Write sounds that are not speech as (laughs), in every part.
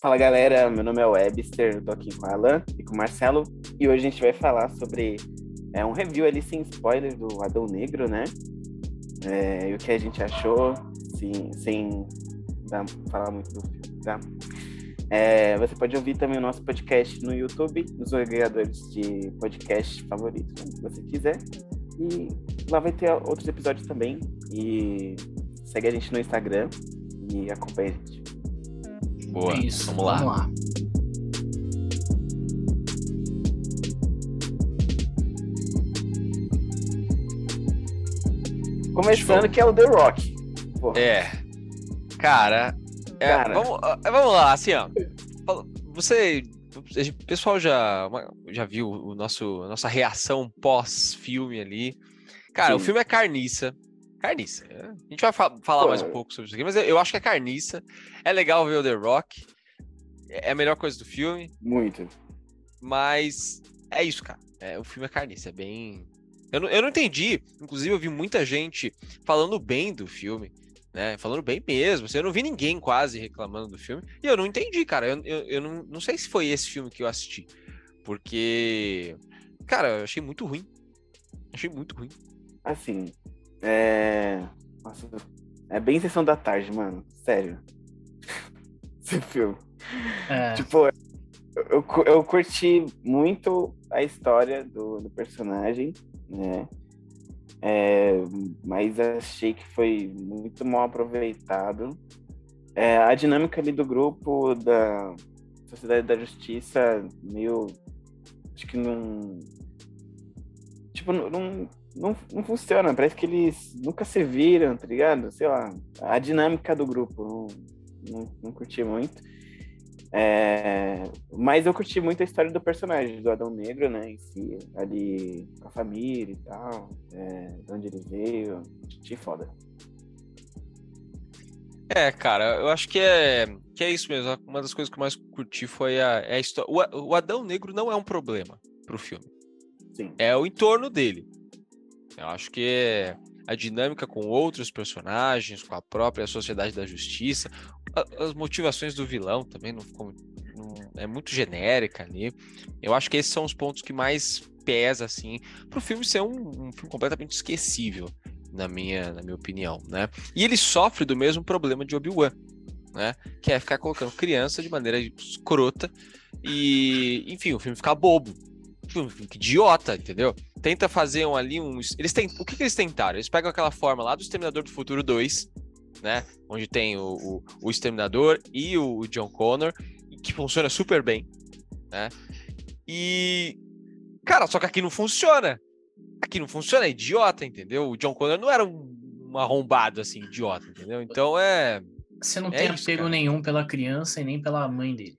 Fala galera, meu nome é Webster, tô aqui com a Alan e com o Marcelo e hoje a gente vai falar sobre é, um review ali sem spoiler do Adão Negro, né? É, e o que a gente achou, sim, sem dar, falar muito do filme, tá? É, você pode ouvir também o nosso podcast no YouTube, nos agregadores de podcast favoritos, se você quiser. E lá vai ter outros episódios também. E segue a gente no Instagram e acompanha a gente. Boa. É isso, vamos lá. Vamos lá. Começando Show. que é o The Rock. Porra. É. Cara, é, Cara. Vamos, é, vamos lá, assim, ó. Você. O pessoal já, já viu o nosso, a nossa reação pós-filme ali. Cara, o Sim. filme é carniça. Carniça. é. A gente vai fa- falar Pô, mais um pouco sobre isso aqui, mas eu, eu acho que é carniça. É legal ver o The Rock. É a melhor coisa do filme. Muito. Mas é isso, cara. É, o filme é carniça, é bem. Eu não, eu não entendi. Inclusive, eu vi muita gente falando bem do filme, né? Falando bem mesmo. assim, eu não vi ninguém quase reclamando do filme. E eu não entendi, cara. Eu, eu, eu não, não sei se foi esse filme que eu assisti. Porque. Cara, eu achei muito ruim. Achei muito ruim. Assim, é. Nossa, é bem sessão da tarde, mano. Sério. (laughs) Esse filme. É, Tipo, eu, eu, cu- eu curti muito a história do, do personagem, né? É, mas achei que foi muito mal aproveitado. É, a dinâmica ali do grupo da Sociedade da Justiça, meio. Acho que não. Tipo, não, não, não, funciona. Parece que eles nunca se viram, tá ligado? Sei lá. A dinâmica do grupo, não, não, não curti muito. É, mas eu curti muito a história do personagem, do Adão Negro, né? Em si, ali com a família e tal, é, de onde ele veio. Achei foda. É, cara, eu acho que é, que é isso mesmo. Uma das coisas que eu mais curti foi a, é a história. O, o Adão Negro não é um problema pro filme. Sim. é o entorno dele. Eu acho que a dinâmica com outros personagens, com a própria Sociedade da Justiça, as motivações do vilão também não ficou não- é muito genérica ali. Eu acho que esses são os pontos que mais pesa assim pro filme ser um, um filme completamente esquecível, na minha na minha opinião, né? E ele sofre do mesmo problema de Obi-Wan, né? Que é ficar colocando criança de maneira escrota e, enfim, o filme ficar bobo. Fica idiota, entendeu? Tenta fazer um, ali um. Eles têm, o que, que eles tentaram? Eles pegam aquela forma lá do Exterminador do Futuro 2, né? Onde tem o, o, o Exterminador e o, o John Connor, que funciona super bem, né? E. Cara, só que aqui não funciona. Aqui não funciona, é idiota, entendeu? O John Connor não era um, um arrombado assim, idiota, entendeu? Então é. você não é tem isso, apego cara. nenhum pela criança e nem pela mãe dele.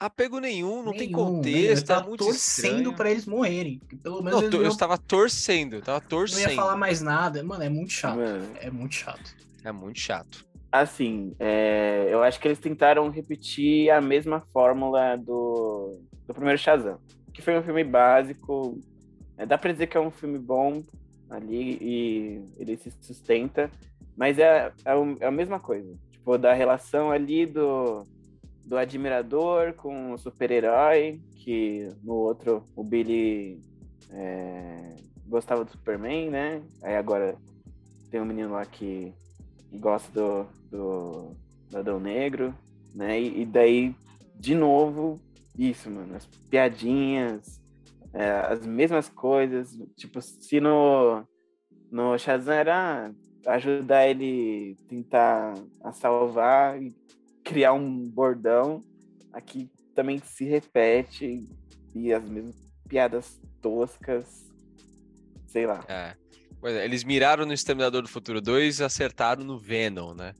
Apego nenhum, não tem Nenhum, nenhum. Eu contexto, tava muito torcendo pra eles morrerem. Pelo menos Não, eles tô- não, eu iam- estava torcendo, eu tava não torcendo. ia falar mais nada. Mano, é muito chato. Mano, É muito chato. É muito chato. assim, é, eu acho que eles tentaram repetir a mesma fórmula do, do primeiro Shazam, que foi um filme básico. É, dá pra dizer que é um filme bom ali e ele se sustenta, mas é, é, é a mesma coisa. Tipo, da relação ali do, do admirador com o super-herói, que no outro o Billy é, gostava do Superman, né? Aí agora tem um menino lá que gosta do, do, do Adão Negro, né? E, e daí, de novo, isso, mano, as piadinhas, é, as mesmas coisas. Tipo, se no, no Shazam era ajudar ele tentar a salvar criar um bordão, aqui também se repete e as mesmas piadas toscas, sei lá. É. Pois é, eles miraram no Exterminador do Futuro 2 e acertaram no Venom, né?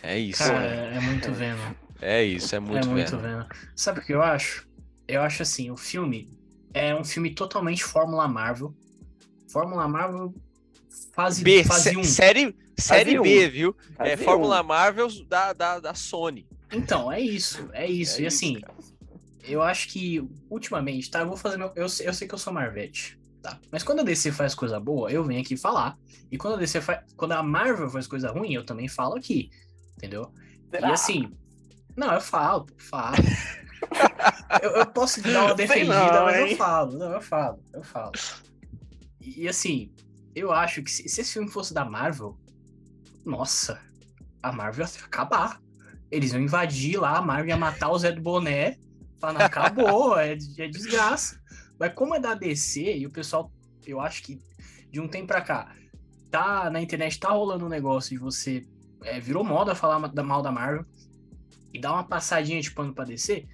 É isso. Cara, né? é muito Venom. É isso, é muito, é muito Venom. Venom. Sabe o que eu acho? Eu acho assim, o filme é um filme totalmente Fórmula Marvel. Fórmula Marvel fase, B, fase sé- 1. série, série um. B, viu? É Fase Fórmula um. Marvel da, da, da Sony. Então, é isso, é isso. É e assim, cara. eu acho que ultimamente, tá? Eu vou fazer meu. Eu, sei- eu sei que eu sou Marvete, tá? Mas quando a DC faz coisa boa, eu venho aqui falar. E quando a DC faz. Quando a Marvel faz coisa ruim, eu também falo aqui. Entendeu? Será? E assim, Não, eu falo, falo. eu, eu posso dar uma Sei defendida, não, mas eu falo. Não, eu falo, eu falo. E, e, assim, eu acho que se, se esse filme fosse da Marvel, nossa, a Marvel ia acabar. Eles iam invadir lá, a Marvel ia matar o Zé do Boné. Falando, acabou, (laughs) é, é desgraça. Mas como é da DC, e o pessoal, eu acho que de um tempo pra cá, tá na internet tá rolando um negócio de você. é, virou moda falar mal da Marvel e dar uma passadinha de pano pra DC.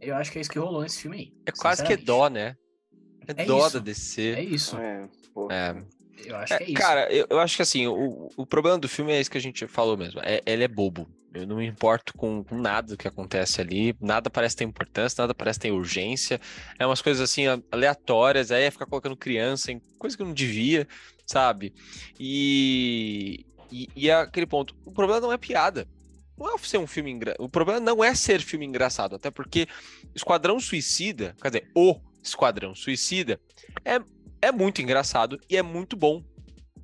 Eu acho que é isso que rolou nesse filme aí. É quase que é dó, né? É, É dó isso. da É DC. isso. É, pô. É. Eu acho É, que é isso. cara, eu, eu acho que assim, o, o problema do filme é isso que a gente falou mesmo. É, ele é bobo. Eu não me importo com, com nada do que acontece ali. Nada parece ter importância, nada parece ter urgência. É umas coisas assim aleatórias. Aí é ficar colocando criança em coisa que não devia, sabe? E, e, e é aquele ponto. O problema não é piada. Não é ser um filme engraçado. O problema não é ser filme engraçado. Até porque Esquadrão Suicida, quer dizer, o Esquadrão Suicida, é, é muito engraçado e é muito bom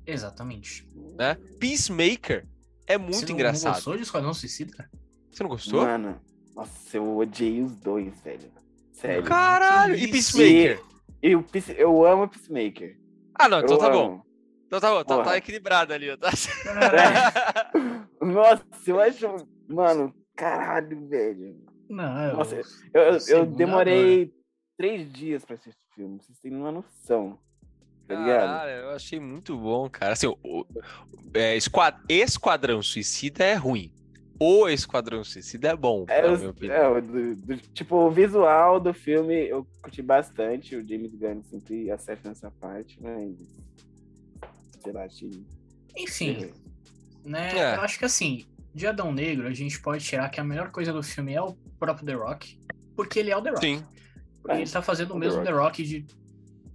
Exatamente. né? Peacemaker é muito Você não- engraçado. Não gostou de Esquadrão Suicida? Você não gostou? Mano, nossa, eu odiei os dois, velho. Sério. Caralho! E? Peacemaker? E o Peace- eu amo Peacemaker. Ah, não, então eu tá bom. amo. Então tá bom, tá, tá equilibrado ali, tá? (laughs) Nossa, eu acho. Mano, caralho, velho. Não, eu, Nossa, Eu, eu- eu demorei três dias pra assistir filme. Vocês têm uma noção. Tá ligado? Caralho, eu achei muito bom, cara. Assim, o, o- é, Esquad- Esquadrão Suicida é ruim. O Esquadrão Suicida é bom, É, na os- minha é, do- do- tipo, o visual do filme eu curti bastante. O James Gunn sempre acerta nessa parte, mas. Sei lá, achei. Enfim, né? É. Eu acho que assim, de Adão Negro, a gente pode tirar que a melhor coisa do filme é o próprio The Rock, porque ele é o The Rock. Sim. Ele tá fazendo o The mesmo Rock. The Rock de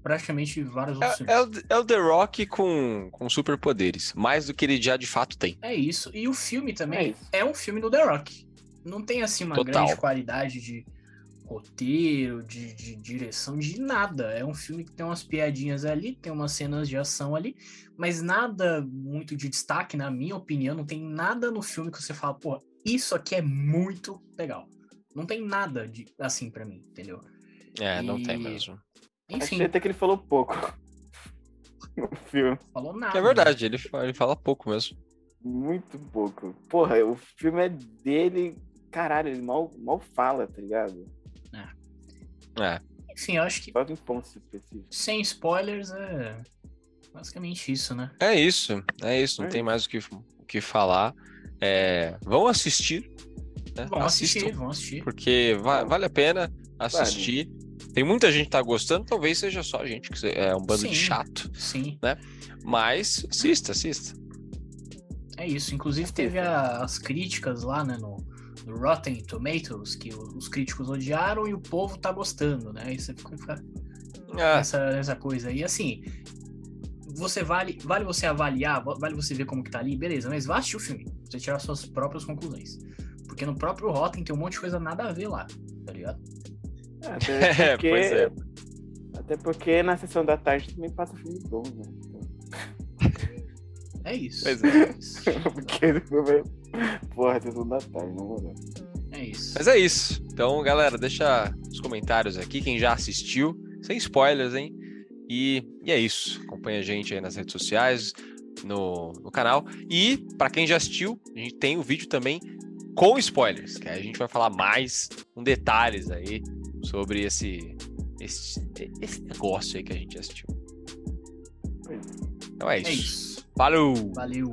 praticamente vários outros filmes. É, é o, é o The Rock com, com superpoderes. Mais do que ele já de fato tem. É isso. E o filme É também isso. é, um filme do The Rock. Não tem assim uma Total. grande qualidade de roteiro, de, de direção, de nada. É um filme que tem umas piadinhas ali, tem umas cenas de ação ali, mas nada muito de destaque, na minha opinião. Não tem nada no filme que você fala, pô, isso aqui é muito legal. Não tem nada de assim pra mim, entendeu? É, não tem E- mesmo. Enfim, Achei até que ele falou pouco (laughs) no filme. falou nada. É verdade, ele, fa- ele fala pouco mesmo. Muito pouco. Porra, o filme é dele. Caralho, ele mal, mal fala, tá ligado? É. Enfim, eu acho que Só em pontos específicos. sem spoilers é basicamente isso, né? É isso, é isso, não É tem mais o que, o que falar. É, vão assistir, né? Vão assistir, vão assistir. porque va- vale a pena assistir. Tem muita gente que tá gostando, talvez seja só a gente, que é um bando de Sim. chato, Sim, mas assista, assista. é isso. Inclusive teve a- as críticas lá, né, no, no Rotten Tomatoes, que os críticos odiaram e o povo tá gostando, né? Você fica, fica Ah, nessa, nessa coisa aí. Assim, você vale, vale você avaliar, vale você ver como que tá ali, beleza, mas vá assistir o filme, você tirar suas próprias conclusões. Porque no próprio Rotten tem um monte de coisa nada a ver lá, tá ligado? (laughs) Até É, porque, pois é. Até porque na sessão da tarde também passa filme bom, né? É isso. Pois é. isso. (laughs) porque. Porra, sessão da tarde, não vou É isso. Mas é isso. Então, galera, deixa os comentários aqui, quem já assistiu, sem spoilers, hein? E, e é isso. Acompanha a gente aí nas redes sociais, no, no canal. E, para quem já assistiu, a gente tem o vídeo também com spoilers, que aí a gente vai falar mais com detalhes aí sobre esse, esse, esse negócio aí que a gente assistiu. Então é É isso. isso. Falou! Valeu.